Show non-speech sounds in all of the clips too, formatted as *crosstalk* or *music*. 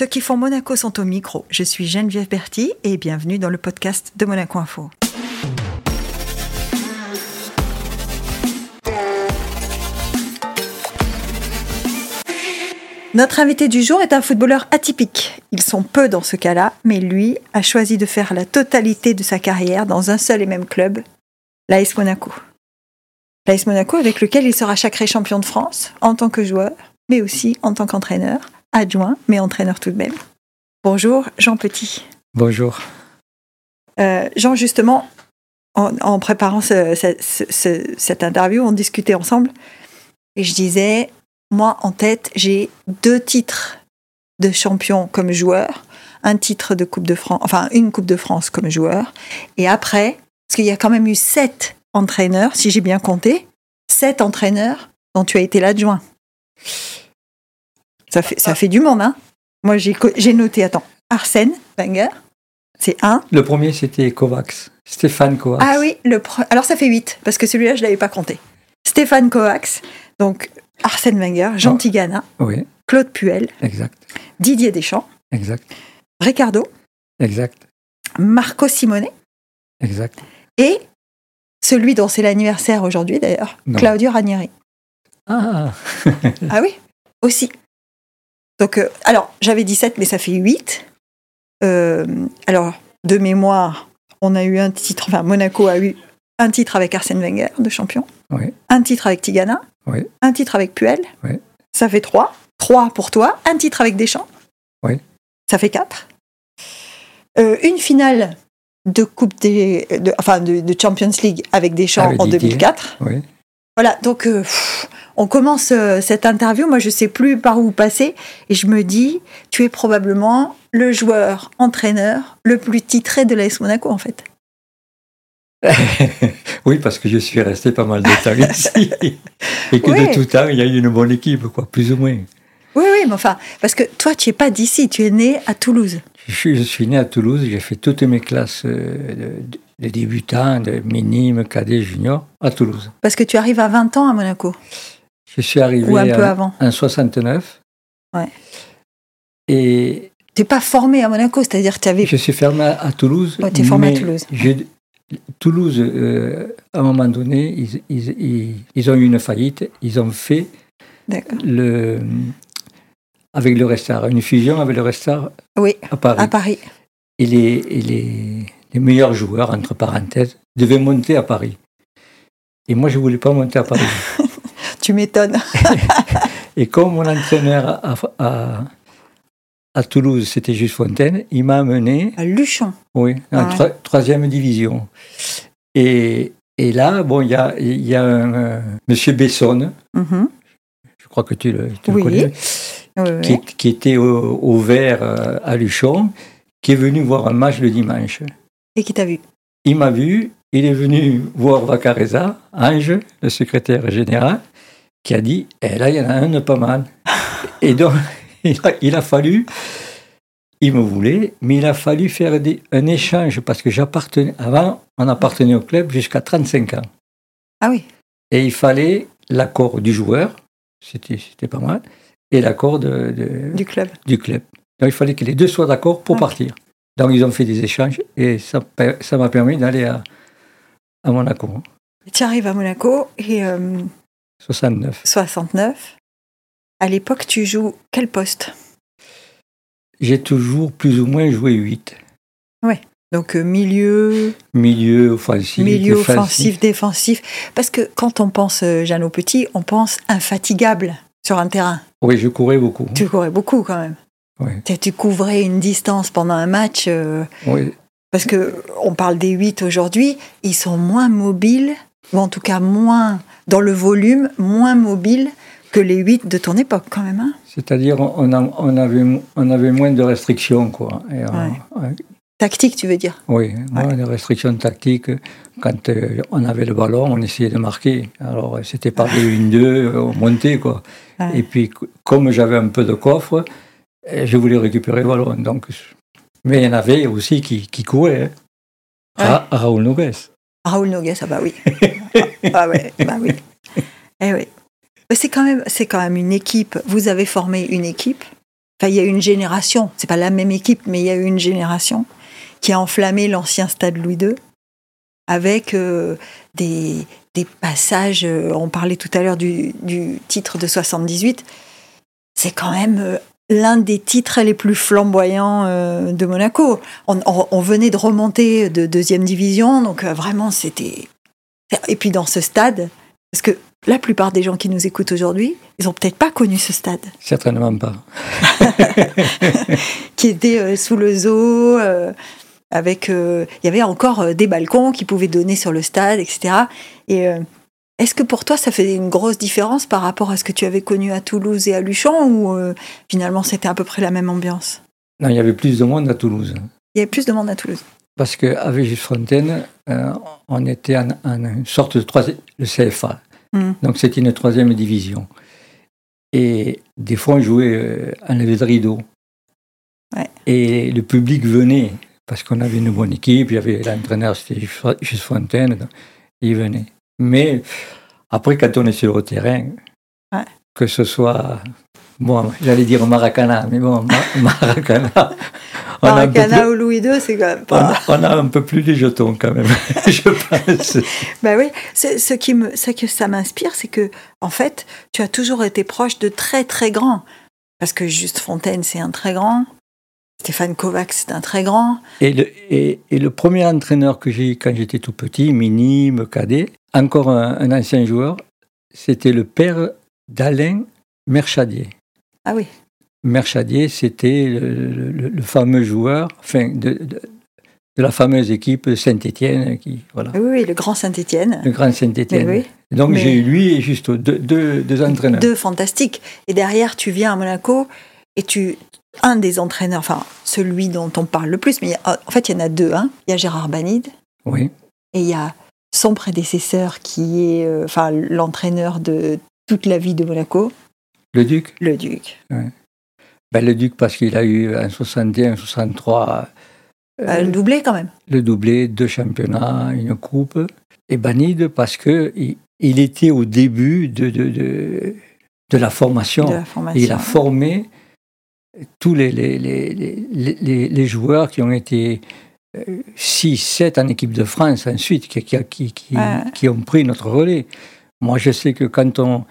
Ceux qui font Monaco sont au micro. Je suis Geneviève Berti et bienvenue dans le podcast de Monaco Info. Notre invité du jour est un footballeur atypique. Ils sont peu dans ce cas-là, mais lui a choisi de faire la totalité de sa carrière dans un seul et même club, l'AS Monaco. L'AS Monaco avec lequel il sera sacré champion de France en tant que joueur, mais aussi en tant qu'entraîneur, adjoint, mais entraîneur tout de même. Bonjour Jean Petit. Bonjour. Euh, Jean, justement, en, en préparant ce- ce- ce- cette interview, on discutait ensemble et je disais, moi en tête, j'ai deux titres de champion comme joueur, un titre de Coupe de France, enfin une Coupe de France comme joueur, et après, parce qu'il y a quand même eu sept entraîneurs, si j'ai bien compté, sept entraîneurs dont tu as été l'adjoint. Ça fait, ça fait du monde, hein Moi, j'ai noté, attends, Arsène Wenger, c'est un. Le premier, c'était Kovacs. Stéphane Kovacs. Ah oui, le alors ça fait 8, parce que celui-là, je ne l'avais pas compté. Stéphane Kovacs, donc Arsène Wenger, Jean Oh. Tigana, Oui, Claude Puel, exact. Didier Deschamps, Exact. Ricardo, Exact. Marco Simone Exact. et celui dont c'est l'anniversaire aujourd'hui d'ailleurs. Claudio Ranieri. Ah, Ah oui, aussi. Donc, euh, alors, j'avais 17, mais ça fait 8. Euh, alors, de mémoire, on a eu un titre, enfin, Monaco a eu un titre avec Arsène Wenger de champion, oui, un titre avec Tigana, Oui. un titre avec Puel. Oui. Ça fait 3. 3 pour toi, un titre avec Deschamps. Oui. Ça fait 4. une finale de Coupe des, de, enfin de, de Champions League avec Deschamps Avec en Didier. 2004. Voilà, donc euh, on commence euh, cette interview. Moi, je sais plus par où passer et je me dis, tu es probablement le joueur entraîneur le plus titré de l'AS Monaco en fait. *laughs* oui, parce que je suis resté pas mal de temps ici. *laughs* Et que Oui. de tout temps, il y a eu une bonne équipe, quoi, plus ou moins. Oui, oui, mais enfin, parce que toi, tu es pas d'ici, tu es né à Toulouse. Je suis, je suis né à Toulouse, j'ai fait toutes mes classes euh, de, de débutants, de minimes, cadets, juniors, à Toulouse. Parce que tu arrives à 20 ans à Monaco, Je suis arrivé ou un peu en, avant. en 69. Ouais. Et Tu n'es pas formé à Monaco, c'est-à-dire que tu avais. Je suis fermé à, à Toulouse. Ouais, t'es formé à Toulouse. je- Toulouse, euh, à un moment donné, ils, ils- ils- ils ont eu une faillite. Ils ont fait D'accord. le, avec le Restar, une fusion avec le Restar Oui, à Paris. à Paris. Et, les, et les, les meilleurs joueurs, entre parenthèses, devaient monter à Paris. Et moi, je ne voulais pas monter à Paris. *laughs* Tu m'étonnes. *laughs* Et comme mon entraîneur à, à, à Toulouse, c'était Juste Fontaine, il m'a amené À Luchon. Oui, en Ah ouais. troisième division. Et, et là, bon, il y a, y a un euh, monsieur Besson, Mhm. je crois que tu le, tu le connais, Oui, oui. qui, qui était au, au vert euh, à Luchon, qui est venu voir un match le dimanche. Et qui t'a vu? Il m'a vu, il est venu voir Vacareza, Ange, le secrétaire général, qui a dit Eh là, il y en a un de pas mal. *laughs* Et donc, il a, il a fallu, il me voulait, mais il a fallu faire des- un échange parce que j'appartenais, avant, on appartenait au club jusqu'à 35 ans. Ah oui. Et il fallait l'accord du joueur, c'était c'était pas mal, et l'accord de- de- Du club. du club. Donc il fallait que les deux soient d'accord pour Ah. partir. Donc ils ont fait des échanges et ça m'a permis d'aller à, à Monaco, Tu arrives à Monaco et euh, 69. 69. À l'époque, tu joues quel poste? J'ai toujours plus ou moins joué 8. Donc euh, milieu, Milieu offensif, milieu défensif. offensif, défensif. Parce que quand on pense euh, Jeannot Petit, on pense infatigable sur un terrain. Oui, je courais beaucoup. Tu courais beaucoup quand même. Oui. Tu- couvrais une distance pendant un match. euh, Oui, parce que on parle des 8 aujourd'hui, ils sont moins mobiles, ou en tout cas moins dans le volume, moins mobiles que les 8 de ton époque quand même. hein. c'est-à-dire on, a- on avait, on avait moins de restrictions. Quoi. Et, euh, ouais, Tactique, tu veux dire? Oui, moins de restrictions tactiques. Quand euh, on avait le ballon, on essayait de marquer. Alors c'était par des 1-2, euh, on montait. Quoi. Ouais. Et puis, comme j'avais un peu de coffre, eh, je voulais récupérer le ballon. Donc, mais il y en avait aussi qui, qui couraient. hein. Ra- Raoul Nogues. Raoul Nogues, ah bah oui. ah ouais, bah oui. Eh oui. C'est quand même, c'est quand même une équipe. Vous avez formé une équipe Enfin, il y a une génération, c'est pas la même équipe, mais il y a une génération qui a enflammé l'ancien stade Louis II avec euh, des, des, passages. euh, on parlait tout à l'heure du, du, titre de 78. C'est quand même euh, l'un des titres les plus flamboyants euh, de Monaco. On, on, on, venait de remonter de deuxième division, donc euh, vraiment c'était. Et puis dans ce stade, parce que la plupart des gens qui nous écoutent aujourd'hui, ils ont peut-être pas connu ce stade. Certainement pas. *laughs* qui était euh, sous le zoo, avec. Il y avait encore des balcons qui pouvaient donner sur le stade, etc. Et est-ce que pour toi, ça fait une grosse différence par rapport à ce que tu avais connu à Toulouse et à Luchon, ou euh, finalement c'était à peu près la même ambiance? Non, il y avait plus de monde à Toulouse. Il y avait plus de monde à Toulouse. Parce qu'à Végis-Fontaine, euh, on était en, en, une sorte de troisième, le CFA. Mm. Donc c'était une troisième division. Et des fois, on jouait euh, en lever de rideau. Ouais. Et le public venait, parce qu'on avait une bonne équipe, il y avait l'entraîneur, c'était juste Fontaine, il venait. Mais après, quand on est sur le terrain, ouais. que ce soit, bon, j'allais dire Maracana, mais bon, *laughs* Maracana. Maracana ou Louis II, c'est quand même pas. On a, on a, un peu plus les jetons quand même, *laughs* je pense. *laughs* Ben oui, ce qui me, ce que ça m'inspire, c'est que, en fait, tu as toujours été proche de très très grands. Parce que Juste Fontaine, c'est un très grand. Stéphane Kovacs, c'est un très grand. Et le, et, et le premier entraîneur que j'ai eu quand j'étais tout petit, minime, cadet, encore un, un ancien joueur, c'était le père d'Alain Merchadier. Ah oui. Merchadier, c'était le, le, le, fameux joueur, enfin, de, de, de la fameuse équipe Saint-Étienne, qui voilà. Oui, oui, le grand Saint-Étienne. Le grand Saint-Étienne. Oui. Donc j'ai eu lui et juste deux, deux, deux entraîneurs. Deux fantastiques. Et derrière, tu viens à Monaco et tu un des entraîneurs, enfin celui dont on parle le plus, mais en fait il y en a deux. Hein. Il y a Gérard Banide. Oui. Et il y a son prédécesseur qui est, euh, enfin l'entraîneur de toute la vie de Monaco. Le Duc. Le Duc. Ouais. Ben, le Duc parce qu'il a eu en 61, 63. Euh, le doublé quand même. Le doublé, deux championnats, une coupe. Et Banide parce que il, était au début de, de, de, de, la formation. De la formation. il a formé tous les, les, les, les, les joueurs qui ont été 6, 7 en équipe de France ensuite, qui, qui, qui, qui, ouais. qui ont pris notre relais. Moi, je sais que quand on,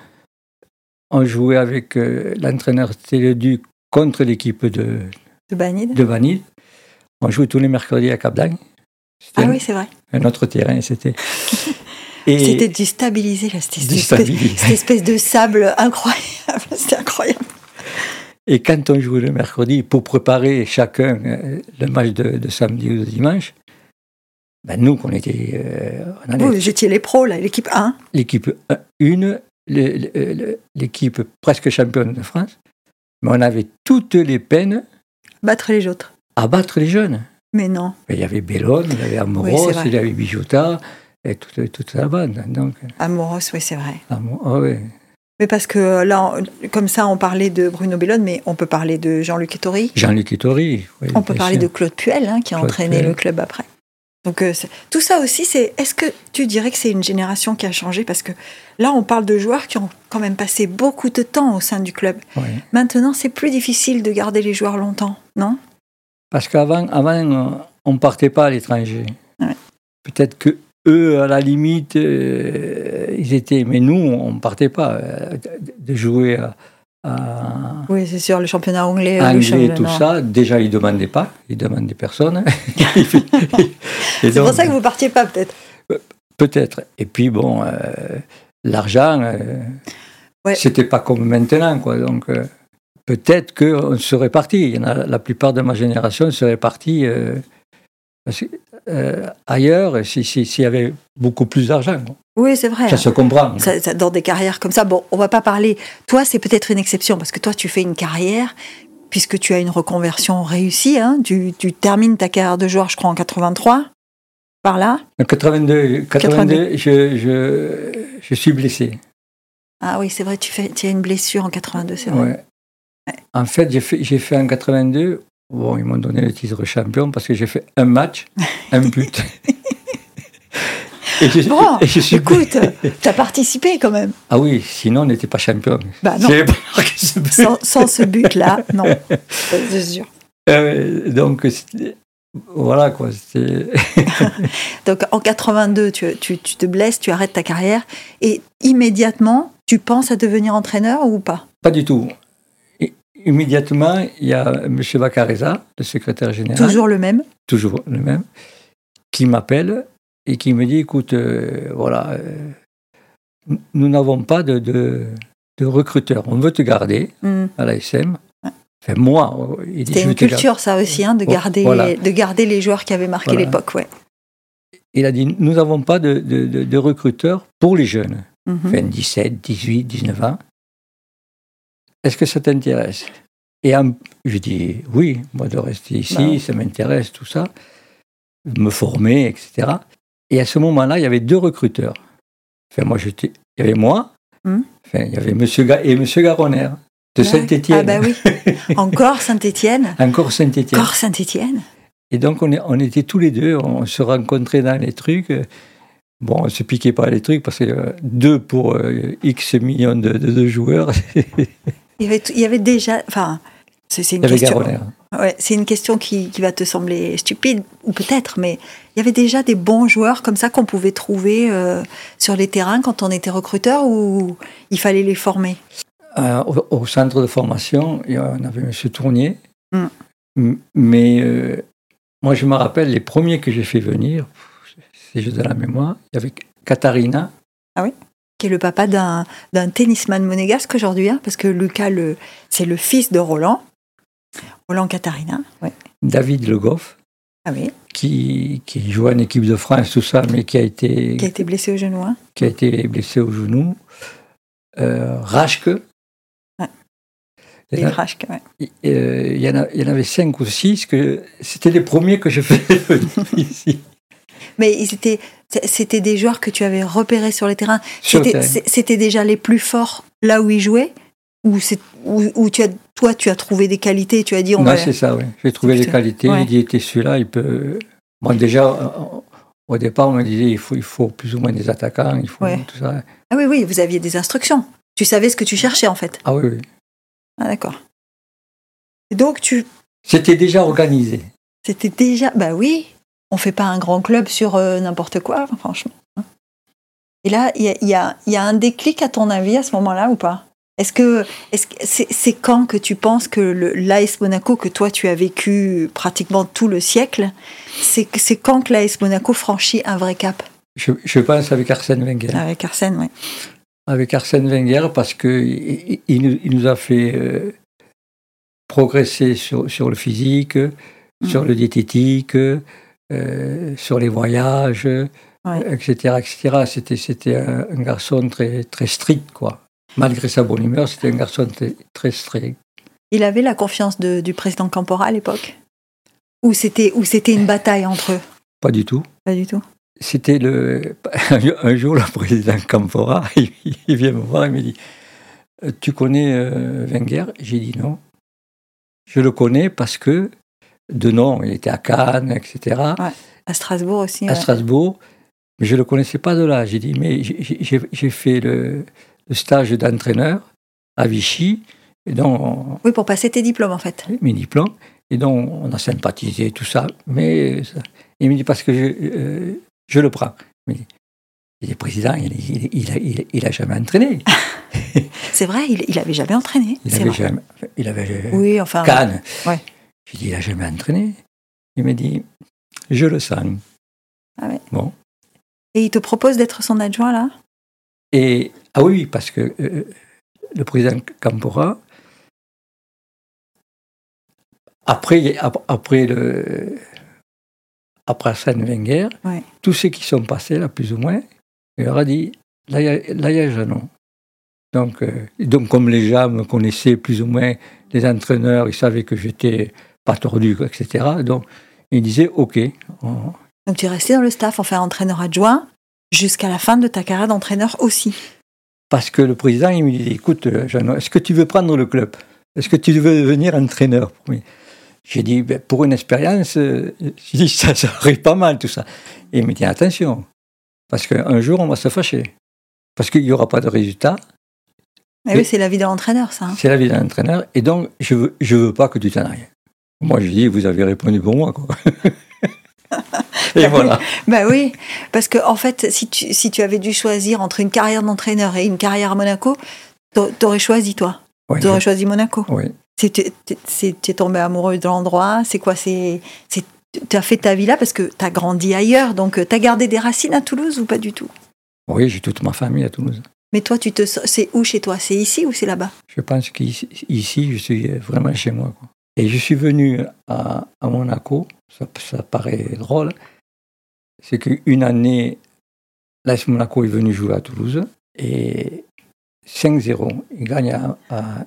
on jouait avec euh, l'entraîneur Téléduc contre l'équipe de, de Banide. de Banide, on jouait tous les mercredis à Cap. Ah oui, c'est vrai. Un autre terrain, c'était. *laughs* C'était déstabilisé, là. C'était cette, cette espèce de sable incroyable. *laughs* C'était incroyable. Et quand on jouait le mercredi, pour préparer chacun le match de, de samedi ou de dimanche, ben nous, qu'on était. Euh, on Vous étiez les pros, là, l'équipe 1. L'équipe 1, l'équipe presque championne de France. Mais on avait toutes les peines. Battre les autres. À battre les jeunes. Mais non. Mais il y avait Bellone, il y avait Amoros, oui, il y avait Bijota, et toute, toute la bande. Donc, Amoros, oui, c'est vrai. Amor oh, oui. Mais parce que là, comme ça, on parlait de Bruno Bellone, mais on peut parler de Jean-Luc Ettori. Jean-Luc Ettori, oui. On peut parler sûr. de Claude Puel, hein, qui a Claude entraîné Puel. le club après. Donc euh, tout ça aussi, c'est. Est-ce que tu dirais que c'est une génération qui a changé? Parce que là, on parle de joueurs qui ont quand même passé beaucoup de temps au sein du club. Oui. Maintenant, c'est plus difficile de garder les joueurs longtemps, non? Parce qu'avant, avant, on ne partait pas à l'étranger. Ouais. Peut-être que eux, à la limite, euh, ils étaient. Mais nous, on ne partait pas euh, de jouer à. à oui, c'est sûr, le championnat anglais. Anglais, le tout ça. Déjà, ils ne demandaient pas. Ils demandaient personne. *laughs* c'est pour ça que vous ne partiez pas, peut-être. Peut-être. Et puis, bon, euh, l'argent, ouais. c'était pas comme maintenant, quoi. Donc, euh, peut-être qu'on serait parti. La plupart de ma génération serait parti euh, ailleurs s'il si, si y avait beaucoup plus d'argent. Oui, c'est vrai. Ça se comprend. Ça, ça, dans des carrières comme ça, bon, on va pas parler. Toi, c'est peut-être une exception parce que toi, tu fais une carrière puisque tu as une reconversion réussie. Hein, tu, tu, termines ta carrière de joueur, je crois, en 83. Par là En 82, 82, 82. Je, je, je, suis blessé. Ah oui, c'est vrai, tu, fais, tu as une blessure en 82, c'est vrai. Ouais. Ouais. En fait, j'ai fait, fait en 82 Bon, ils m'ont donné le titre champion parce que j'ai fait un match, un but. *laughs* Et je, Bon, et je suis- écoute, *laughs* t'as participé quand même. Ah oui, sinon on n'était pas champion. Bah non. J'avais pas marqué ce but. Sans, sans ce but-là, non. *laughs* C'est sûr. Euh, donc, voilà quoi. Donc en 82, tu, tu, tu te blesses, tu arrêtes ta carrière et immédiatement, tu penses à devenir entraîneur ou pas? Pas du tout. Immédiatement, il y a M. Vacareza, le secrétaire général, Toujours le même toujours le même, qui m'appelle et qui me dit écoute, euh, voilà, euh, nous n'avons pas de, de, de recruteur. On veut te garder Hmm. à l'ASM. Enfin, moi, euh, il dit C'était une garder. culture, ça aussi, hein, de, garder, voilà. de garder les joueurs qui avaient marqué Voilà. l'époque. Ouais. Il a dit nous n'avons pas de, de, recruteur pour les jeunes. Mhm. enfin 17, 18, 19 ans. Est-ce que ça t'intéresse? Et en- je dis oui, moi de rester ici, Bah ça m'intéresse, tout ça, me former, etc. Et à ce moment-là, il y avait deux recruteurs. Enfin, moi, j'étais, il y avait moi, Hmm. enfin, il y avait Monsieur Ga- et Monsieur Garonner de. Saint-Étienne. Ah bah oui. *laughs* Encore Saint-Étienne? Encore Saint-Étienne. Encore Saint-Étienne? Et donc, on, est- on était tous les deux, on se rencontrait dans les trucs. Bon, on se piquait pas les trucs parce que euh, deux pour euh, X millions de, de- de joueurs, *laughs* Il y avait, tout- il y avait déjà. Enfin, c'est une question. Ouais, c'est une question qui, qui va te sembler stupide, ou peut-être, mais il y avait déjà des bons joueurs comme ça qu'on pouvait trouver euh, sur les terrains quand on était recruteur ou il fallait les former? Euh, au, au centre de formation, il y a- on avait M. Tournier. Mm. Mais euh, moi, je me rappelle, les premiers que j'ai fait venir, si j'ai de la mémoire, il y avait Katharina. Qui est le papa d'un d'un tennisman monégasque aujourd'hui, hein, parce que Lucas, le, c'est le fils de Roland, Roland Katharina. Ouais. David Le Goff, Ah oui, qui, qui jouait en équipe de France, tout ça, mais qui a été, qui a été blessé au genou. hein. qui a été blessé au genou. Euh, Rashke. Et Il y en a- Rashke, ouais. euh, il y, en a- il y en avait cinq ou six, que c'était les premiers que je faisais venir *laughs* ici. Mais ils étaient, c'était des joueurs que tu avais repérés sur les terrains. C'était terrain. c'est- c'était déjà les plus forts là où ils jouaient ou c'est où, où tu as toi tu as trouvé des qualités tu as dit on Non, va c'est ça, oui. J'ai trouvé les plutôt- qualités. ouais. Il dit, était celui-là, il peut. Moi, déjà, au départ, on me disait, il faut, il faut plus ou moins des attaquants, il faut Ouais. tout ça. ah oui oui vous aviez des instructions tu savais ce que tu cherchais en fait Ah oui, oui. ah d'accord donc tu C'était déjà organisé. c'était déjà bah oui on fait pas un grand club sur euh, n'importe quoi franchement hein. et là il y a, il y, a, il y a un déclic à ton avis à ce moment-là ou pas? Est-ce que que c'est c'est quand que tu penses que l'AS Monaco que toi tu as vécu pratiquement tout le siècle c'est quand que l'AS Monaco franchit un vrai cap? Je, je pense avec Arsène Wenger. avec Arsène oui Avec Arsène Wenger, parce qu'il il, nous- il nous a fait euh, progresser sur, sur le physique, sur le diététique, euh, sur les voyages, etc. etc. C'était, c'était un, un garçon très, très strict, quoi. Malgré sa bonne humeur, c'était un garçon très, très strict. il avait la confiance de- du président Campora à l'époque? Ou c'était ou c'était une bataille entre eux? Pas du tout. pas du tout C'était le. *laughs* Un jour, le président Campora, *laughs* il, il vient me voir et me dit Tu connais euh, Wenger? J'ai dit non. Je le connais parce que, de nom, il était à Cannes, etc., à Strasbourg aussi à ouais. Strasbourg, mais je ne le connaissais pas de là. J'ai dit Mais j'ai- fait le, le stage d'entraîneur à Vichy, et donc, on- oui pour passer tes diplômes en fait mes diplômes, et donc on a sympathisé, tout ça, mais ça- il me dit Parce que je, euh, je le prends. Il me dit, il est président, il, il, il, a, il, il a jamais entraîné. *laughs* c'est vrai il, il avait jamais entraîné Il avait vrai. jamais. Il avait oui enfin Cannes. Ouais. J'ai dit, il a jamais entraîné. Il me dit, je le sens. Ah ouais. Bon. et il te propose d'être son adjoint là? Et, ah oui, parce que euh, le président Campora, après, ap- après le. Après Arsène Wenger, Ouais. tous ceux qui sont passés, là, plus ou moins, il leur a dit là, il y a- Jeannot. Donc, euh, donc, comme les gens me connaissaient plus ou moins, les entraîneurs, ils savaient que j'étais pas tordu, etc. Donc, ils disaient OK. on- donc tu es resté dans le staff enfin entraîneur adjoint jusqu'à la fin de ta carrière d'entraîneur aussi Parce que le président, il me dit écoute, euh, Jeannot, est-ce que tu veux prendre le club? Est-ce que tu veux devenir entraîneur? J'ai dit Ben, pour une expérience, euh, ça serait pas mal tout ça. Et il me dit attention, Parce qu'un jour, on va se fâcher. Parce qu'il n'y aura pas de résultat. Eh oui, c'est la vie de l'entraîneur, ça. hein. C'est la vie d'un entraîneur. Et donc, je veux, je veux pas que tu t'en ailles. Moi, je dis, vous avez répondu pour moi, quoi. *laughs* et voilà. Bah oui, parce que en fait, si tu, si tu avais dû choisir entre une carrière d'entraîneur et une carrière à Monaco, t'a- t'aurais choisi toi. Oui, T'aurais choisi Monaco. oui. Tu es tombé amoureux de l'endroit. C'est quoi C'est tu as fait ta vie là parce que tu as grandi ailleurs. Donc, tu as gardé des racines à Toulouse ou pas du tout? Oui, j'ai toute ma famille à Toulouse. Mais toi, tu te c'est où chez toi? C'est ici ou c'est là-bas? Je pense qu'ici, ici, je suis vraiment chez moi. quoi. Et je suis venu à, à Monaco, ça, ça paraît drôle, c'est qu'une année, l'AS Monaco est venu jouer à Toulouse, et 5-0, il gagne à... à-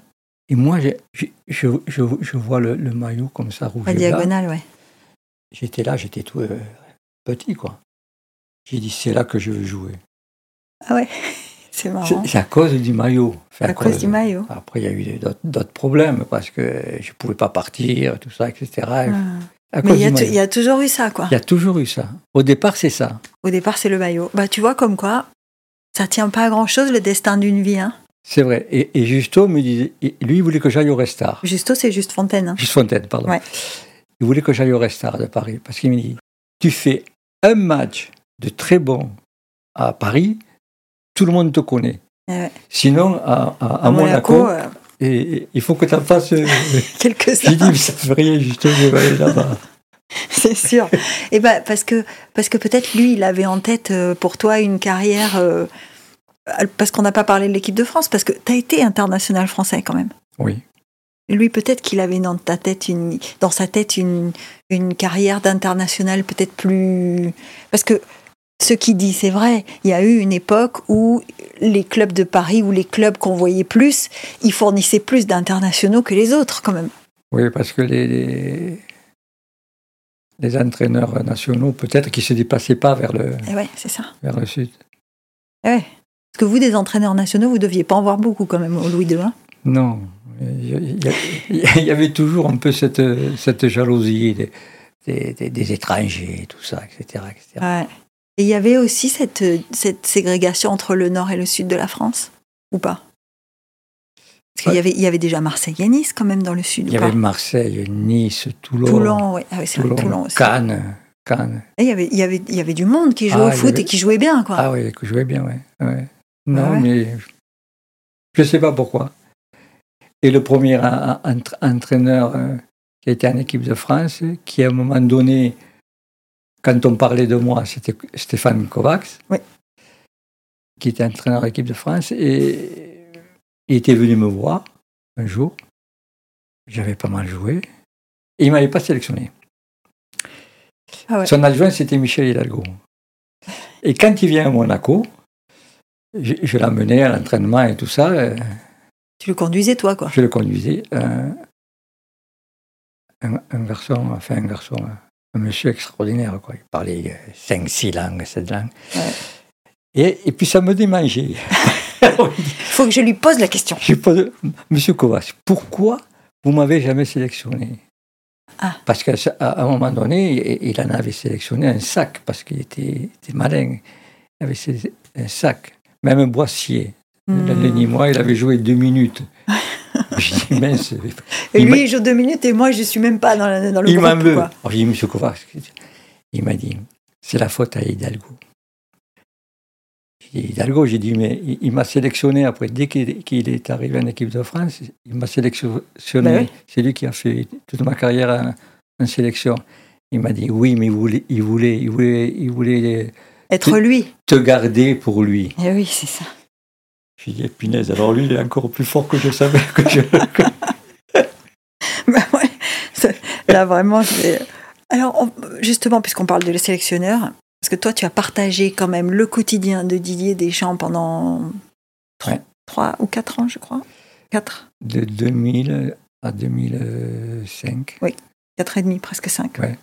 et moi, je, je, je, je vois le, le maillot comme ça, rouge La diagonale, ouais. J'étais là, j'étais tout euh, petit, quoi. J'ai dit, c'est là que je veux jouer. Ah ouais, c'est marrant. C'est à cause du maillot. Enfin, À cause du maillot. Après, il y a eu d'autres- problèmes parce que je ne pouvais pas partir, tout ça, etc. Ah. Mais il y, a y toujours eu ça, quoi. Il y a toujours eu ça. Au départ, c'est ça. Au départ, c'est le maillot. Bah, tu vois, comme quoi, ça tient pas à grand-chose, le destin d'une vie. Hein. C'est vrai. Et, et Justo me disait, lui, il voulait que j'aille au Restar. Justo, c'est juste Fontaine. hein. Juste Fontaine, pardon. Ouais. Il voulait que j'aille au Restar de Paris parce qu'il me dit, tu fais un match de très bon à Paris, tout le monde te connaît. Eh ouais. Sinon, à, à- à Monaco, Monaco, euh, et, et il faut que tu en fasses. euh, *laughs* quelque *laughs* J'ai dit, mais ça fait rien, Justo, je vais aller là-bas. *laughs* c'est sûr. Et ben parce que, parce que peut-être lui, il avait en tête euh, pour toi une carrière. parce qu'on n'a pas parlé de l'équipe de France, parce que tu as été international français quand même. Oui. Lui, peut-être qu'il avait dans, ta tête une, dans sa tête une, une carrière d'international peut-être plus. Parce que ce qu'il dit, c'est vrai. Il y a eu une époque où les clubs de Paris ou les clubs qu'on voyait plus, ils fournissaient plus d'internationaux que les autres, quand même. Oui, parce que les, les, les entraîneurs nationaux, peut-être qu'ils ne se déplaçaient pas vers le, Et ouais, c'est ça. vers le sud. Eh ouais. Parce que vous, des entraîneurs nationaux, vous deviez pas en voir beaucoup quand même au Louis II. hein. Non, il y, a- il y avait toujours un peu cette, cette jalousie des, des, des- des étrangers, tout ça, etc. etc. Ouais. Et il y avait aussi cette, cette ségrégation entre le nord et le sud de la France, ou pas? Parce qu'il y avait, il y avait déjà Marseille et Nice quand même dans le sud, Il y avait Marseille, Nice, Toulon, Toulon, ouais. Ah oui, c'est vrai, Toulon, Toulon aussi. Cannes. Cannes. Et il, y avait, il, y avait, il y avait du monde qui jouait Ah, au foot avait- et qui jouait bien, quoi. Ah oui, que je jouais bien, oui. Ouais. Non, Ah ouais. mais je ne sais pas pourquoi. Et le premier en- en- entra- entraîneur euh, qui était en équipe de France, qui à un moment donné, quand on parlait de moi, c'était Stéphane Kovacs, Oui. qui était entraîneur de l'équipe de France, et il était venu me voir un jour. J'avais pas mal joué. Et il ne m'avait pas sélectionné. Ah ouais. Son adjoint, c'était Michel Hidalgo. Et quand il vient à Monaco, je, je l'amenais à l'entraînement et tout ça, euh, Tu le conduisais, toi, quoi. je le conduisais. euh, un, un garçon, enfin un garçon, un monsieur extraordinaire, quoi. Il parlait 5, 6 langues, 7 langues. Ouais. Et, et puis ça me démangeait. *laughs* Il faut que je lui pose la question. Je pose, Monsieur Kovacs, pourquoi vous m'avez jamais sélectionné? Ah. Parce qu'à un moment donné, il il en avait sélectionné un sac, parce qu'il était, était malin. Il avait un sac, même un boissier. Le Hmm. Nîmois, il avait joué deux minutes. *laughs* J'ai dit, mince, Et il lui, il joue deux minutes et moi, je suis même pas dans, la- dans le il groupe, veut. Alors, dit, Monsieur Kovacs, il m'a dit, c'est la faute à Hidalgo. J'ai dit, Hidalgo, j'ai dit, mais il, il m'a sélectionné après, dès qu'il est arrivé en équipe de France, il m'a sélectionné. Ben oui. C'est lui qui a fait toute ma carrière en, en sélection. Il m'a dit, oui, mais il voulait, il voulait, il voulait, il voulait Être lui. te garder pour lui. Eh oui, c'est ça. J'ai dit, punaise, alors lui, il est encore plus fort que je savais que je. *laughs* Bah ouais, là vraiment, c'est- Alors, on- justement, puisqu'on parle de le sélectionneur, parce que toi, tu as partagé quand même le quotidien de Didier Deschamps pendant Ouais. 3 ou 4 ans, je crois? 4, de 2000 à 2005. 4 et demi, presque 5. Ouais.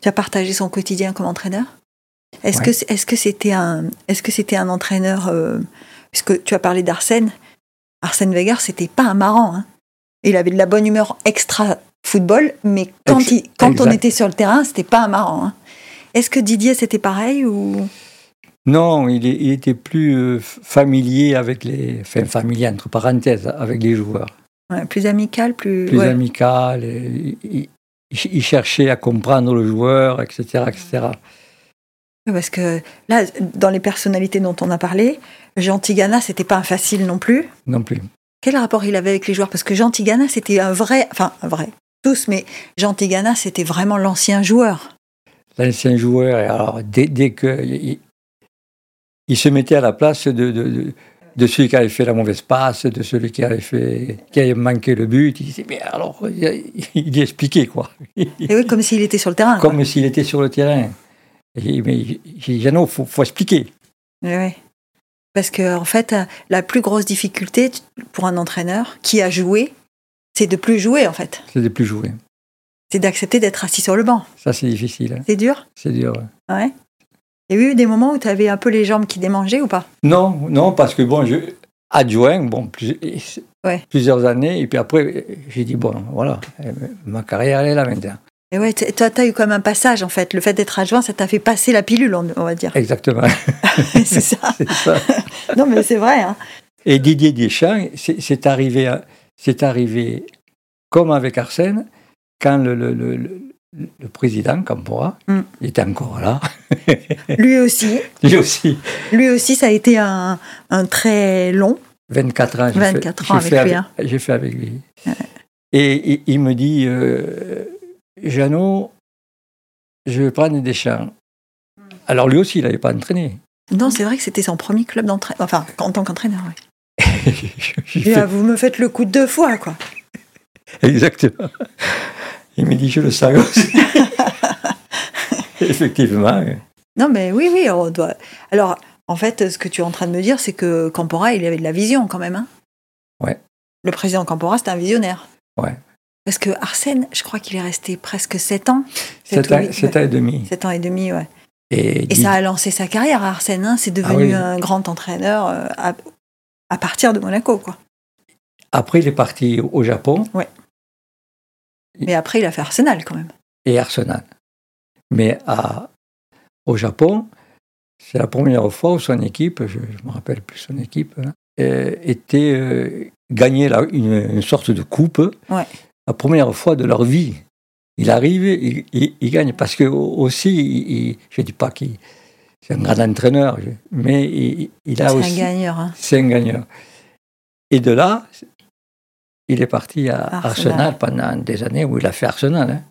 Tu as partagé son quotidien comme entraîneur? Est-ce Ouais. que est-ce que c'était un est-ce que c'était un entraîneur euh, puisque tu as parlé d'Arsène Arsène Wenger, c'était pas un marrant hein. Il avait de la bonne humeur extra football, mais quand, Ex- il- quand on était sur le terrain, c'était pas un marrant. hein. Est-ce que Didier c'était pareil ou? Non, il, était plus euh, familier avec les. Enfin, familier entre parenthèses, avec les joueurs. Ouais, plus amical, plus. Plus ouais. amical. et il- il cherchait à comprendre le joueur, etc. etc. Parce que là, dans les personnalités dont on a parlé, Jean Tigana, c'était pas un facile non plus. Non plus. Quel rapport il avait avec les joueurs? Parce que Jean Tigana, c'était un vrai. Enfin, un vrai. Tous, mais Jean Tigana, c'était vraiment l'ancien joueur. L'ancien joueur, alors, dès, dès que. Il, il se mettait à la place de, de, de- de celui qui avait fait la mauvaise passe, de celui qui avait, fait, qui avait manqué le but. Il disait, mais alors, il, il expliquait, quoi. Et oui, comme s'il était sur le terrain. Comme s'il était sur le terrain. Et, mais j'ai dit, faut, faut expliquer. Ouais. Parce que, en fait, euh, la plus grosse difficulté pour un entraîneur qui a joué, c'est de plus jouer, en fait. C'est de plus jouer. C'est d'accepter d'être assis sur le banc. Ça, c'est difficile. hein. C'est dur? C'est dur. ouais. Il y a eu des moments où tu avais un peu les jambes qui démangeaient ou pas? Non, non, parce que bon, je, adjoint, bon, plus- Ouais. plusieurs années, et puis après, j'ai dit, bon, voilà, euh, ma carrière, elle est là maintenant. Et ouais, toi, tu as eu comme un passage, en fait. Le fait d'être adjoint, ça t'a fait passer la pilule, on, on va dire. Exactement. *laughs* *laughs* c'est ça. Non, mais c'est vrai. Hein. Et Didier Deschamps, c'est arrivé, c'est arrivé comme avec Arsène, quand le, le, le, le- le président Campora Mm. il était encore là, *laughs* Lui aussi. lui aussi, Lui aussi, ça a été un, un très long. 24 ans. j'ai 24 fait- ans avec fait lui, hein. J'ai fait avec lui. Et il, il me dit, euh, Jeannot, je vais prendre Deschamps. Alors lui aussi, il n'avait pas entraîné. Non, c'est vrai que c'était son premier club d'entraîneur. Enfin, en tant qu'entraîneur, oui. Ah, *laughs* vous me faites le coup de deux fois, quoi. *laughs* Exactement. Il me dit, je le savais aussi. *laughs* Effectivement. Non, mais oui, oui, on doit. Alors, en fait, ce que tu es en train de me dire, c'est que Campora, il avait de la vision quand même. Hein Ouais. Le président Campora, c'était un visionnaire. Ouais. Parce que Arsène, je crois qu'il est resté presque 7 ans. Sept ou ans, huit, sept ouais. ans et demi. Sept ans et demi, ouais. Et, ça a lancé sa carrière, Arsène. Hein c'est devenu oui. un grand entraîneur euh, à, à partir de Monaco, quoi. après, il est parti au Japon Mais après, il a fait Arsenal, quand même. et Arsenal. Mais à, au Japon, c'est la première fois où son équipe, je ne me rappelle plus son équipe, hein, euh, était euh, une sorte de coupe. Ouais. La première fois de leur vie. Il arrive, il, il- il gagne parce que aussi, il- je ne dis pas qu'il c'est un grand entraîneur, mais il, il a C'est un aussi. gagneur. Hein. C'est un gagneur. Et de là, il est parti à Arsenal. Arsenal, pendant des années où il a fait Arsenal. hein,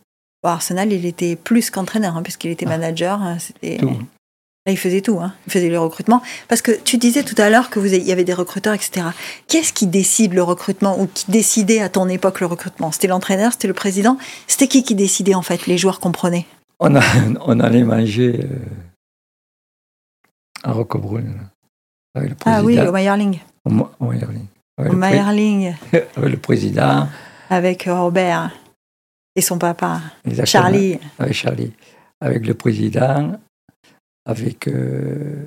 Bon, Arsenal, il était plus qu'entraîneur, hein, puisqu'il était Ah. manager. hein, C'était... tout. Là, il faisait tout. Hein. Il faisait le recrutement. Parce que tu disais tout à l'heure que vous, il y avait des recruteurs, etc. Qu'est-ce qui décide le recrutement ou qui décidait à ton époque le recrutement? C'était l'entraîneur, c'était le président? C'était qui qui décidait en fait Les joueurs comprenaient. On, a- *laughs* on allait manger euh, à Roquebrune, avec le président. Ah oui, au Meyerling. Au Meyerling. Avec Au le, Meyerling, *laughs* avec le président. avec Robert et son papa, exactement, Charlie. Avec Charlie. Avec le président, avec euh,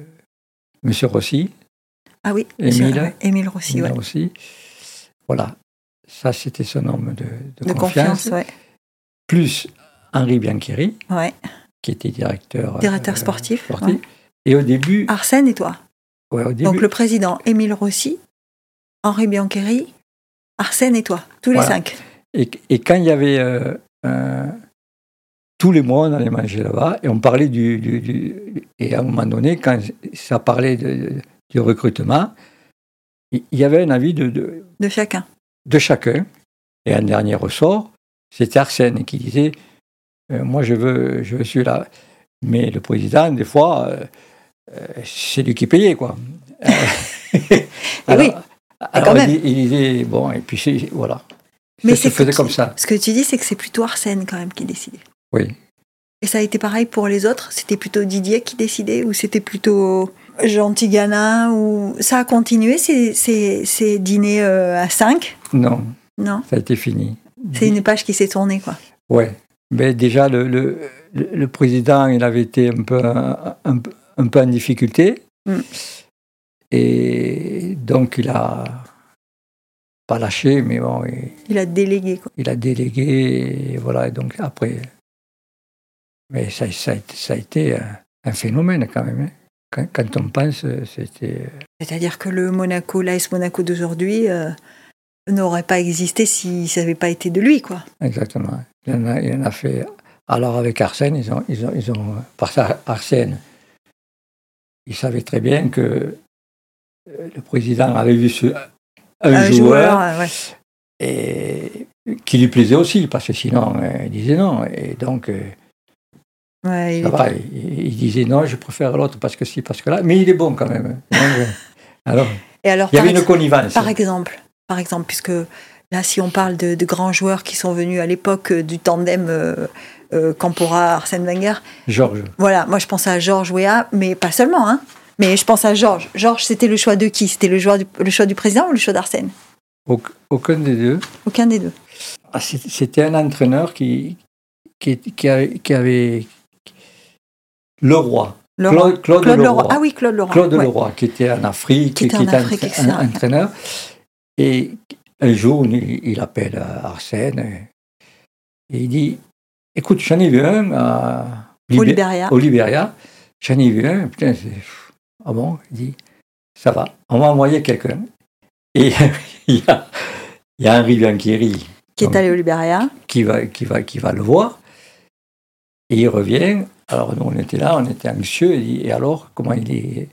Monsieur Rossi. Ah oui, Émile. Émile Rossi, ouais. aussi. Voilà. Ça, c'était son homme de, de De confiance. confiance, ouais. Plus Henri Biancheri, ouais. qui était directeur, Directeur euh, sportif. Et au début, Arsène et toi? ouais, au début Donc le président Émile Rossi, Henri Biancheri, Arsène et toi, tous les cinq. et, et quand il y avait. euh, un- tous les mois, on allait manger là-bas et on parlait du, du- du- Et à un moment donné, quand ça parlait de- du recrutement, il y avait un avis de, de, De chacun. de chacun. Et un dernier ressort, c'était Arsène qui disait euh, Moi, je veux, je veux celui-là. Mais le président, des fois, euh, euh, c'est lui qui payait, quoi. *laughs* Euh, oui, alors, quand il, même. dis- il disait Bon, et puis voilà. Mais c'est comme ça. Ce que tu dis, c'est que c'est plutôt Arsène quand même qui décidait. Oui. Et ça a été pareil pour les autres? C'était plutôt Didier qui décidait ou c'était plutôt Jean Tigana ou ça a continué ces, ces, ces dîners euh, à 5 Non, Non, ça a été fini. c'est une page qui s'est tournée quoi. Ouais. Mais déjà, le, le, le- président, il avait été un peu, un, un peu- un peu en difficulté. Mm. Et donc, il a pas lâché, mais bon, il, Il a délégué quoi. il a délégué. Et voilà, et donc après. Mais ça, ça, a été- ça a été un, un phénomène quand même. hein. quand, quand on pense, c'était. C'est-à-dire que le Monaco, l'AS Monaco d'aujourd'hui, euh, n'aurait pas existé si ça n'avait pas été de lui, quoi. Exactement. Il en a, il en a fait. Alors avec Arsène, ils ont, ils ont, ils ont par ça, Arsène, il savait très bien que euh, le président avait vu ce, un, joueur, euh, ouais. et qui lui plaisait aussi, parce que sinon, euh, il disait non. Et donc, euh, Ouais, il ça est- va, il, il disait non, je préfère l'autre parce que si, parce que là. Mais il est bon quand même. *laughs* Alors, Et alors, il y avait une connivence. Par exemple, par exemple, puisque là, si on parle de, de grands joueurs qui sont venus à l'époque euh, du tandem euh, euh, Campora-Arsène Wenger, Georges. voilà, moi je pense à Georges Weah, mais pas seulement, hein. Mais je pense à Georges. Georges, c'était le choix de qui? C'était le, choix du- le choix du président ou le choix d'Arsène? Auc- Aucun des deux. Aucun des deux. Ah, C'était un entraîneur qui, qui, qui avait, qui avait Leroy. Leroy. Claude, Claude Claude Leroy. Leroy. Ah oui, Claude Leroy. Claude ouais. Leroy, qui était en Afrique, Qui était Afrique, un- entraîneur. Et un jour, il, il appelle Arsène et il dit Écoute, j'en ai vu un à Au Libé- Libéria. au Libéria. J'en ai vu un. Putain, c'est. Ah bon? Il dit Ça va, on va envoyer quelqu'un. Et *laughs* il y a, il y a Henri Bianchieri Qui est allé au Libéria. qui va, qui, va, qui va le voir. Et il revient. Alors, nous, on était là, on était anxieux. Il dit, et alors, comment il est?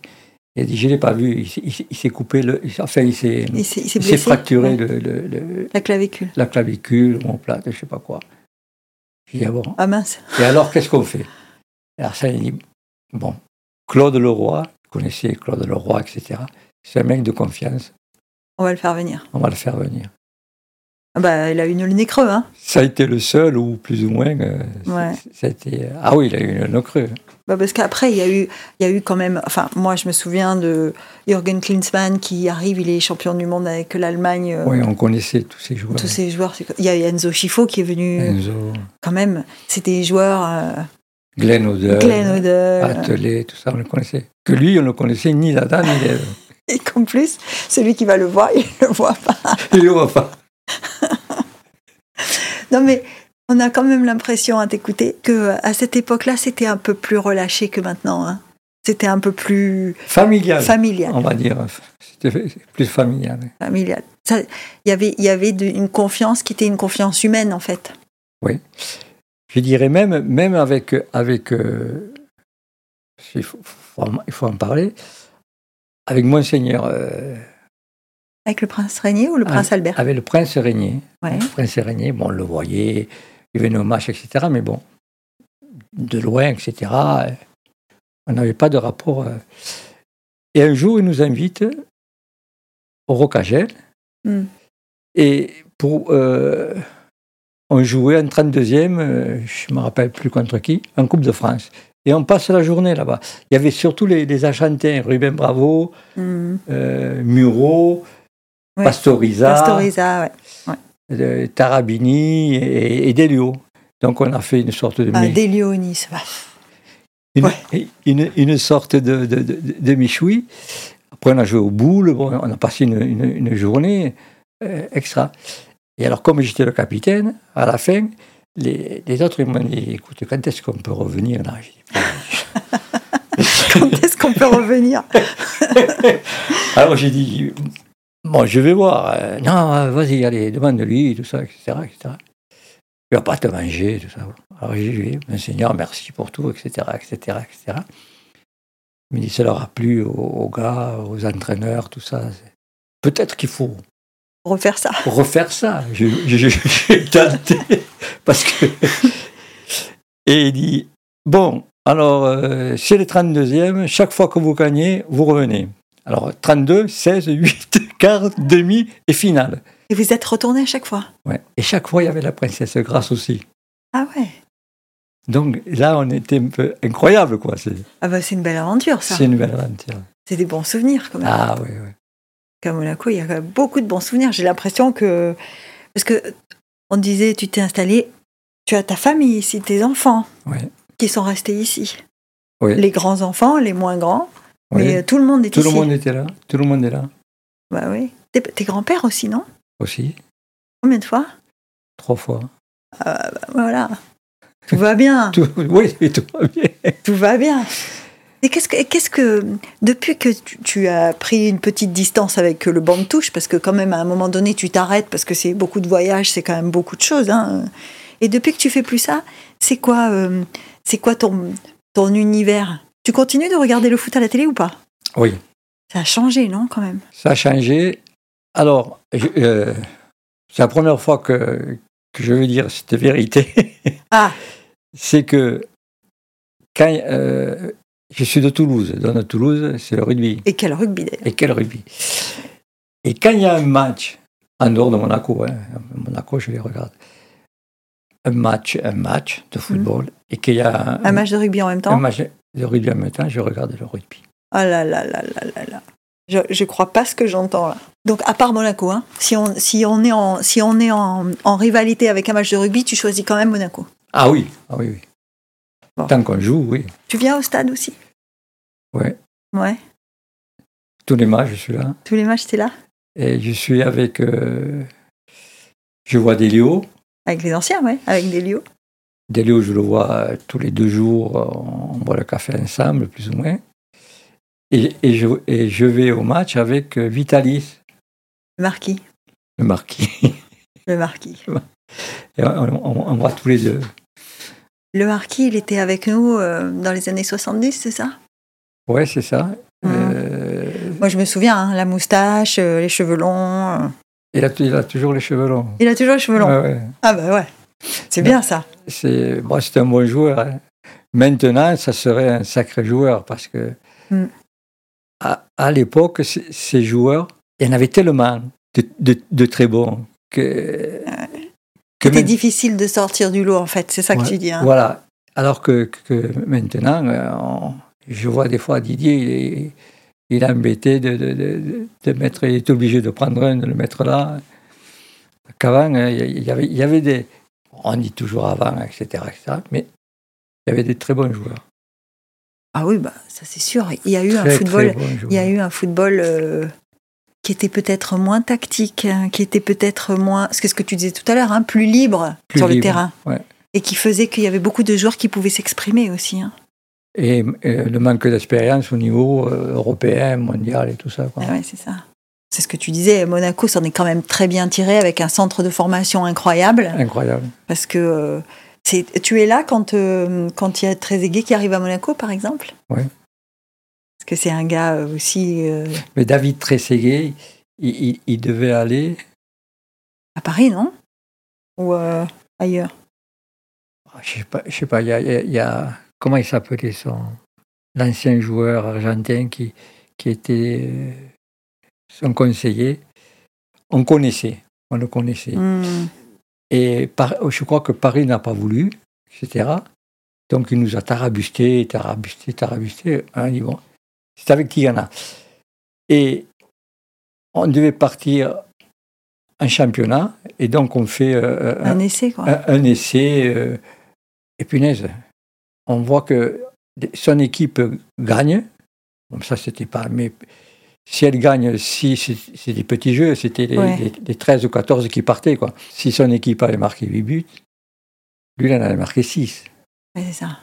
Il dit, je ne l'ai pas vu. Il, s'est- il s'est- il s'est coupé le. Enfin, il s'est, Il s'est il s'est il s'est blessé. fracturé Ouais. le, le- le- La clavicule. la clavicule, mon plat, je ne sais pas quoi. Je dis, ah bon? Ah mince. Et alors, qu'est-ce qu'on fait? Et Arsène, il dit, bon, Claude Leroy, vous connaissez Claude Leroy, etc. C'est un mec de confiance. On va le faire venir. On va le faire venir. Ah bah, il a eu le nez creux, hein. Ça a été le seul, ou plus ou moins. euh, Ouais. c'était, ah oui, il a eu un creux. Bah, parce qu'après, il y, a eu, il y a eu quand même. Enfin, moi, je me souviens de Jürgen Klinsmann qui arrive, il est champion du monde avec l'Allemagne. euh, Oui, on connaissait tous ces joueurs. Tous ces joueurs. Il y a Enzo Schifo qui est venu. Enzo, Quand même, c'était des joueurs. Euh, Glenn Odell, Glenn Odell. Atelier, tout ça, on le connaissait. Que lui, on ne le connaissait ni d'Adam ni d'Ève. *laughs* Et qu'en plus, celui qui va le voir, il le voit pas. Il le voit pas. Non, mais on a quand même l'impression à t'écouter que à cette époque-là, c'était un peu plus relâché que maintenant. hein. C'était un peu plus Familial, familial. on va dire. C'était plus familial. familial. Il y avait, il y avait de- une confiance qui était une confiance humaine, en fait. Je dirais même, même avec, avec euh, il, faut, faut en- il faut en parler, avec Monseigneur, euh, Avec le prince Régnier ou le prince Albert? avec le prince Régnier. Ouais. Le prince Régnier, bon, on le voyait, il venait au match, etc. Mais bon, de loin, etc. On n'avait pas de rapport. euh. Et un jour, il nous invite au Rocagel. Hmm. Et pour. euh, on jouait en 32e, euh, je ne me rappelle plus contre qui, en Coupe de France. Et on passe la journée là-bas. Il y avait surtout les, les Argentins, Ruben Bravo, euh, Muro, Ouais. Pastoriza, Pastoriza, ouais. euh, Tarabini et, et Delio. Donc on a fait une sorte de, Ah, Delionis, ça va. une, une, une sorte de, de, de, de michoui. Après on a joué au boule, bon, on a passé une, une, journée euh, extra. Et alors comme j'étais le capitaine, à la fin, les, les autres m'ont dit, écoute, quand est-ce qu'on peut revenir là? *laughs* Quand est-ce qu'on peut revenir? *laughs* Alors j'ai dit, bon, je vais voir. Euh, non, vas-y, allez, demande-lui, tout ça, etc. etc. Il va pas te manger, tout ça. Alors j'ai dit, Monseigneur, merci pour tout, etc. etc., etc. Il me dit, ça leur a plu aux, aux gars, aux entraîneurs, tout ça. Peut-être qu'il faut Refaire ça. refaire ça. Je- je- je- J'ai tenté. *laughs* Parce que. *laughs* Et il dit Bon, alors, euh, c'est le 32e, chaque fois que vous gagnez, vous revenez. Alors, 32, 16, 8, quart, demi et finale. Et vous êtes retourné à chaque fois Ouais. Et chaque fois, il y avait la princesse Grasse aussi. Ah ouais Donc là, on était un peu incroyable, quoi. C'est Ah bah c'est une belle aventure, ça. c'est une belle aventure. C'est des bons souvenirs, quand même. Ah oui, oui. Qu'à Monaco, il y a quand même beaucoup de bons souvenirs. J'ai l'impression que... Parce que on disait, tu t'es installé, tu as ta famille ici, tes enfants, Oui. qui sont restés ici. Oui. Les grands-enfants, les moins grands, Oui. mais tout le monde est Tout ici. le monde était là. Tout le monde est là Bah oui. Tes, tes grands-pères aussi, non? Aussi. Combien de fois? Trois fois. Voilà. Tout va bien. *laughs* Tout, oui, tout va bien. Tout va bien. Et qu'est-ce que, qu'est-ce que, depuis que tu, tu as pris une petite distance avec le banc de touche, parce que quand même à un moment donné tu t'arrêtes parce que c'est beaucoup de voyages, c'est quand même beaucoup de choses. Hein. Et depuis que tu fais plus ça, c'est quoi, euh, c'est quoi ton, ton univers? Tu continues de regarder le foot à la télé ou pas? Oui, Ça a changé, non, quand même? Ça a changé. Alors, euh, c'est la première fois que, que je veux dire cette vérité. *laughs* Ah, c'est que quand euh, je suis de Toulouse, dans Toulouse, c'est le rugby. et quel rugby d'ailleurs? Et quel rugby Et quand il y a un match, en dehors de Monaco, hein, Monaco, je les regarde, un match, un match de football, et qu'il y a un, Un match de rugby en même un temps match de rugby en même temps, je regarde le rugby. Ah là là là là là là. Je, je crois pas ce que j'entends là. Donc à part Monaco, hein, si on, si on est, en, si on est en, en rivalité avec un match de rugby, tu choisis quand même Monaco. Ah oui, ah oui, oui. Bon. Tant qu'on joue, oui. Tu viens au stade aussi? Ouais. Ouais. Tous les matchs, je suis là. Tous les matchs, t'es là? Et je suis avec. euh, je vois Delio. Avec les anciens, ouais. Avec des lieux. Delio, je le vois tous les deux jours. euh, On boit le café ensemble, plus ou moins. Et, et je, et je vais au match avec euh, Vitalis, Le marquis. le marquis. Le marquis. *laughs* Et on, on- on voit tous les deux. Le marquis, il était avec nous euh, dans les années 70, c'est ça? Ouais, c'est ça. Mhm. Euh, Moi, je me souviens, hein, la moustache, les cheveux longs. il, a, il a toujours les cheveux longs. Il a toujours les cheveux longs. Ouais, ouais. Ah bah ouais. C'est bien ça. C'est bon, c'est un bon joueur. hein. Maintenant, ça serait un sacré joueur parce que Mm. À, à l'époque, ces joueurs, il y en avait tellement de, de- de très bons que. que C'était difficile de sortir du lot, en fait. C'est ça que tu dis. hein. Voilà. Alors que, que maintenant, euh, on- je vois des fois Didier, il est, il est embêté de, mettre, il est obligé de prendre un, de le mettre là. Qu'avant, euh, il y avait, il y avait des. On dit toujours avant, etc., etc., mais il y avait des très bons joueurs. Ah oui, bah, ça c'est sûr. Il y a eu un football, il y a eu un football euh, qui était peut-être moins tactique, hein, qui était peut-être moins, c'est ce que tu disais tout à l'heure, hein, plus libre Plus sur le terrain. ouais. Et qui faisait qu'il y avait beaucoup de joueurs qui pouvaient s'exprimer aussi. hein. Et euh, le manque d'expérience au niveau euh, européen, mondial et tout ça. Ah ouais, c'est ça. C'est ce que tu disais. Monaco s'en est quand même très bien tiré avec un centre de formation incroyable. Incroyable. Parce que tu es là quand euh, quand il y a Trezeguet qui arrive à Monaco, par exemple? Oui. Parce que c'est un gars euh, aussi euh, Mais David Trezeguet, il, il- il devait aller. à Paris, non? Ou euh, ailleurs? Ah, Je sais pas, je sais pas il y a, y y comment il s'appelait son l'ancien joueur argentin qui, qui était son conseiller? On connaissait, on le connaissait. Hmm. Et par- je crois que Paris n'a pas voulu, etc. Donc il nous a tarabusté, tarabusté, tarabusté. A dit bon, c'est avec Tigana. Et on devait partir en championnat, et donc on fait euh, Un essai, quoi. un, un essai. euh, et punaise, on voit que son équipe gagne. Bon, ça, c'était pas. Mais si elle gagne, si c'est des petits jeux, c'était les, Ouais. les- les 13 ou 14 qui partaient. Quoi. Si son équipe avait marqué 8 buts, lui, il en avait marqué 6. Ouais, c'est ça.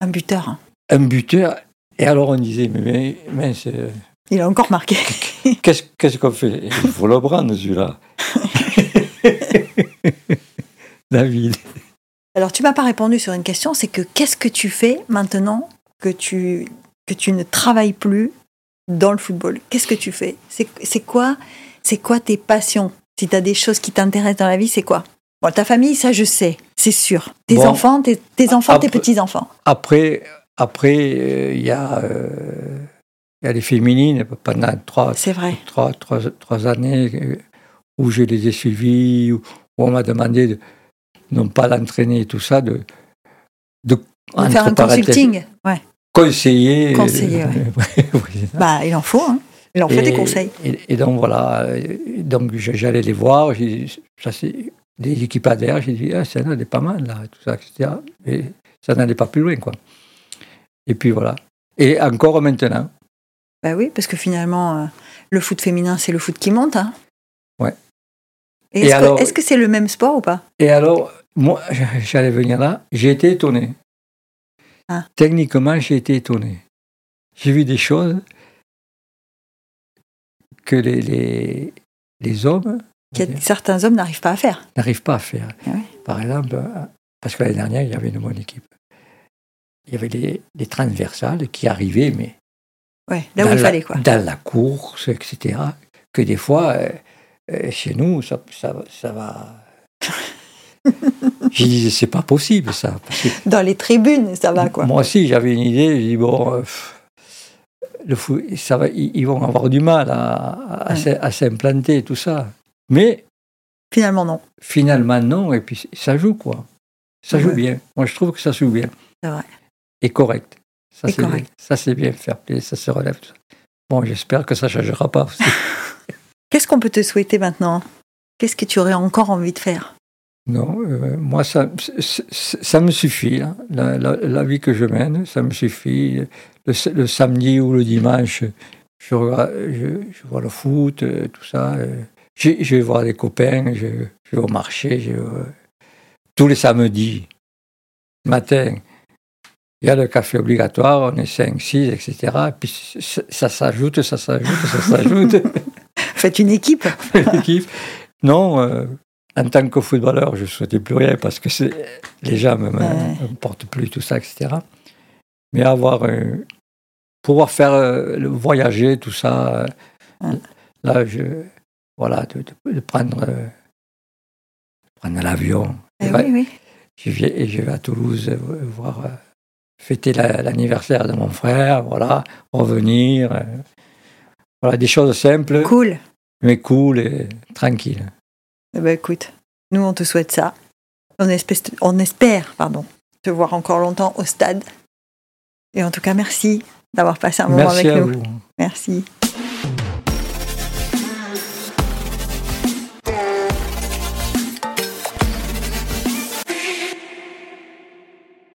Un buteur. hein. Un buteur. Et alors, on disait, mais, mais mince, euh, Il a encore marqué. *laughs* qu'est-ce qu'est-ce qu'on fait? Il faut le prendre, celui-là. *laughs* David. Alors, tu m'as pas répondu sur une question, c'est que qu'est-ce que tu fais maintenant que tu, que tu ne travailles plus dans le football Qu'est-ce que tu fais? C'est quoi, c'est quoi tes passions? Si tu as des choses qui t'intéressent dans la vie, c'est quoi? Bon, ta famille, ça je sais, c'est sûr. Tes Bon. enfants, tes, tes enfants, tes petits-enfants. Après, après, euh, il y a, euh, il y a les féminines pendant trois, vrai. trois, trois, trois années euh, où je les ai suivies, où, on m'a demandé de non pas l'entraîner et tout ça, de, de, De faire un consulting. Ouais. Conseiller. Conseiller, euh, *laughs* oui. Bah, il en faut, hein. Il en faut des conseils. Et, et donc voilà, euh, donc j'allais les voir, ça c'est des équipes adhères, j'ai dit, ah, ça en est pas mal là, tout ça, etc. Et ça n'allait pas plus loin, quoi. Et puis voilà. Et encore maintenant, Bah oui, parce que finalement, euh, le foot féminin, c'est le foot qui monte. Hein. Ouais. Et Et est-ce que- alors- est-ce que c'est le même sport ou pas? Et alors, moi, *laughs* j'allais venir là, j'ai été étonné. Ah. Techniquement, j'ai été étonné. j'ai vu des choses que les, les, les hommes Que certains hommes n'arrivent pas à faire. n'arrivent pas à faire. Ah. Par exemple, parce que l'année dernière, il y avait une bonne équipe. Il y avait les, les transversales qui arrivaient, mais Ouais, là où il la- fallait, quoi. Dans la course, etc. Que des fois, euh, euh, chez nous, ça, ça, ça va. J'ai dit, c'est pas possible ça. Dans les tribunes, ça va, quoi. moi aussi, j'avais une idée. J'ai dit, bon, euh, le fou- ça va, ils, ils vont avoir du mal à, à, Ouais. s'im- à s'implanter tout ça. Mais Finalement, non. finalement, non. Et puis, ça joue, quoi. Ça joue Ouais. bien. Moi, je trouve que ça joue bien. C'est vrai. Et correct. Ça, c'est bien. Ça, c'est bien. Faire play, ça se relève. tout ça. Bon, j'espère que ça ne changera pas. aussi. *laughs* Qu'est-ce qu'on peut te souhaiter maintenant? Qu'est-ce que tu aurais encore envie de faire? Non, euh, moi, ça, me suffit. hein. La, la- la vie que je mène, ça me suffit. Le, samedi ou le dimanche, je, regarde- je, je vois le foot, euh, tout ça. euh. Je, je vais voir les copains, je, je vais au marché. Je, tous les samedis, matin, il y a le café obligatoire, on est 5, 6, etc. Et puis ça s'ajoute, ça s'ajoute, ça s'ajoute. *laughs* Faites une équipe *laughs* l'équipe. Non, euh, en tant que footballeur, je ne souhaitais plus rien parce que c'est- les gens ne portent plus, tout ça, etc. Mais avoir, euh, pouvoir faire euh, le voyager, tout ça, euh, là, je, voilà, de, de- de prendre, euh, prendre l'avion. Eh oui, oui. Je vais, et je vais à Toulouse voir, fêter la- l'anniversaire de mon frère, voilà, revenir. voilà, des choses simples, Cool. mais cool et tranquille. Eh ben, écoute, nous, on te souhaite ça. On espère, on espère pardon, te voir encore longtemps au stade. Et en tout cas, merci d'avoir passé un moment Merci avec nous. vous. Merci.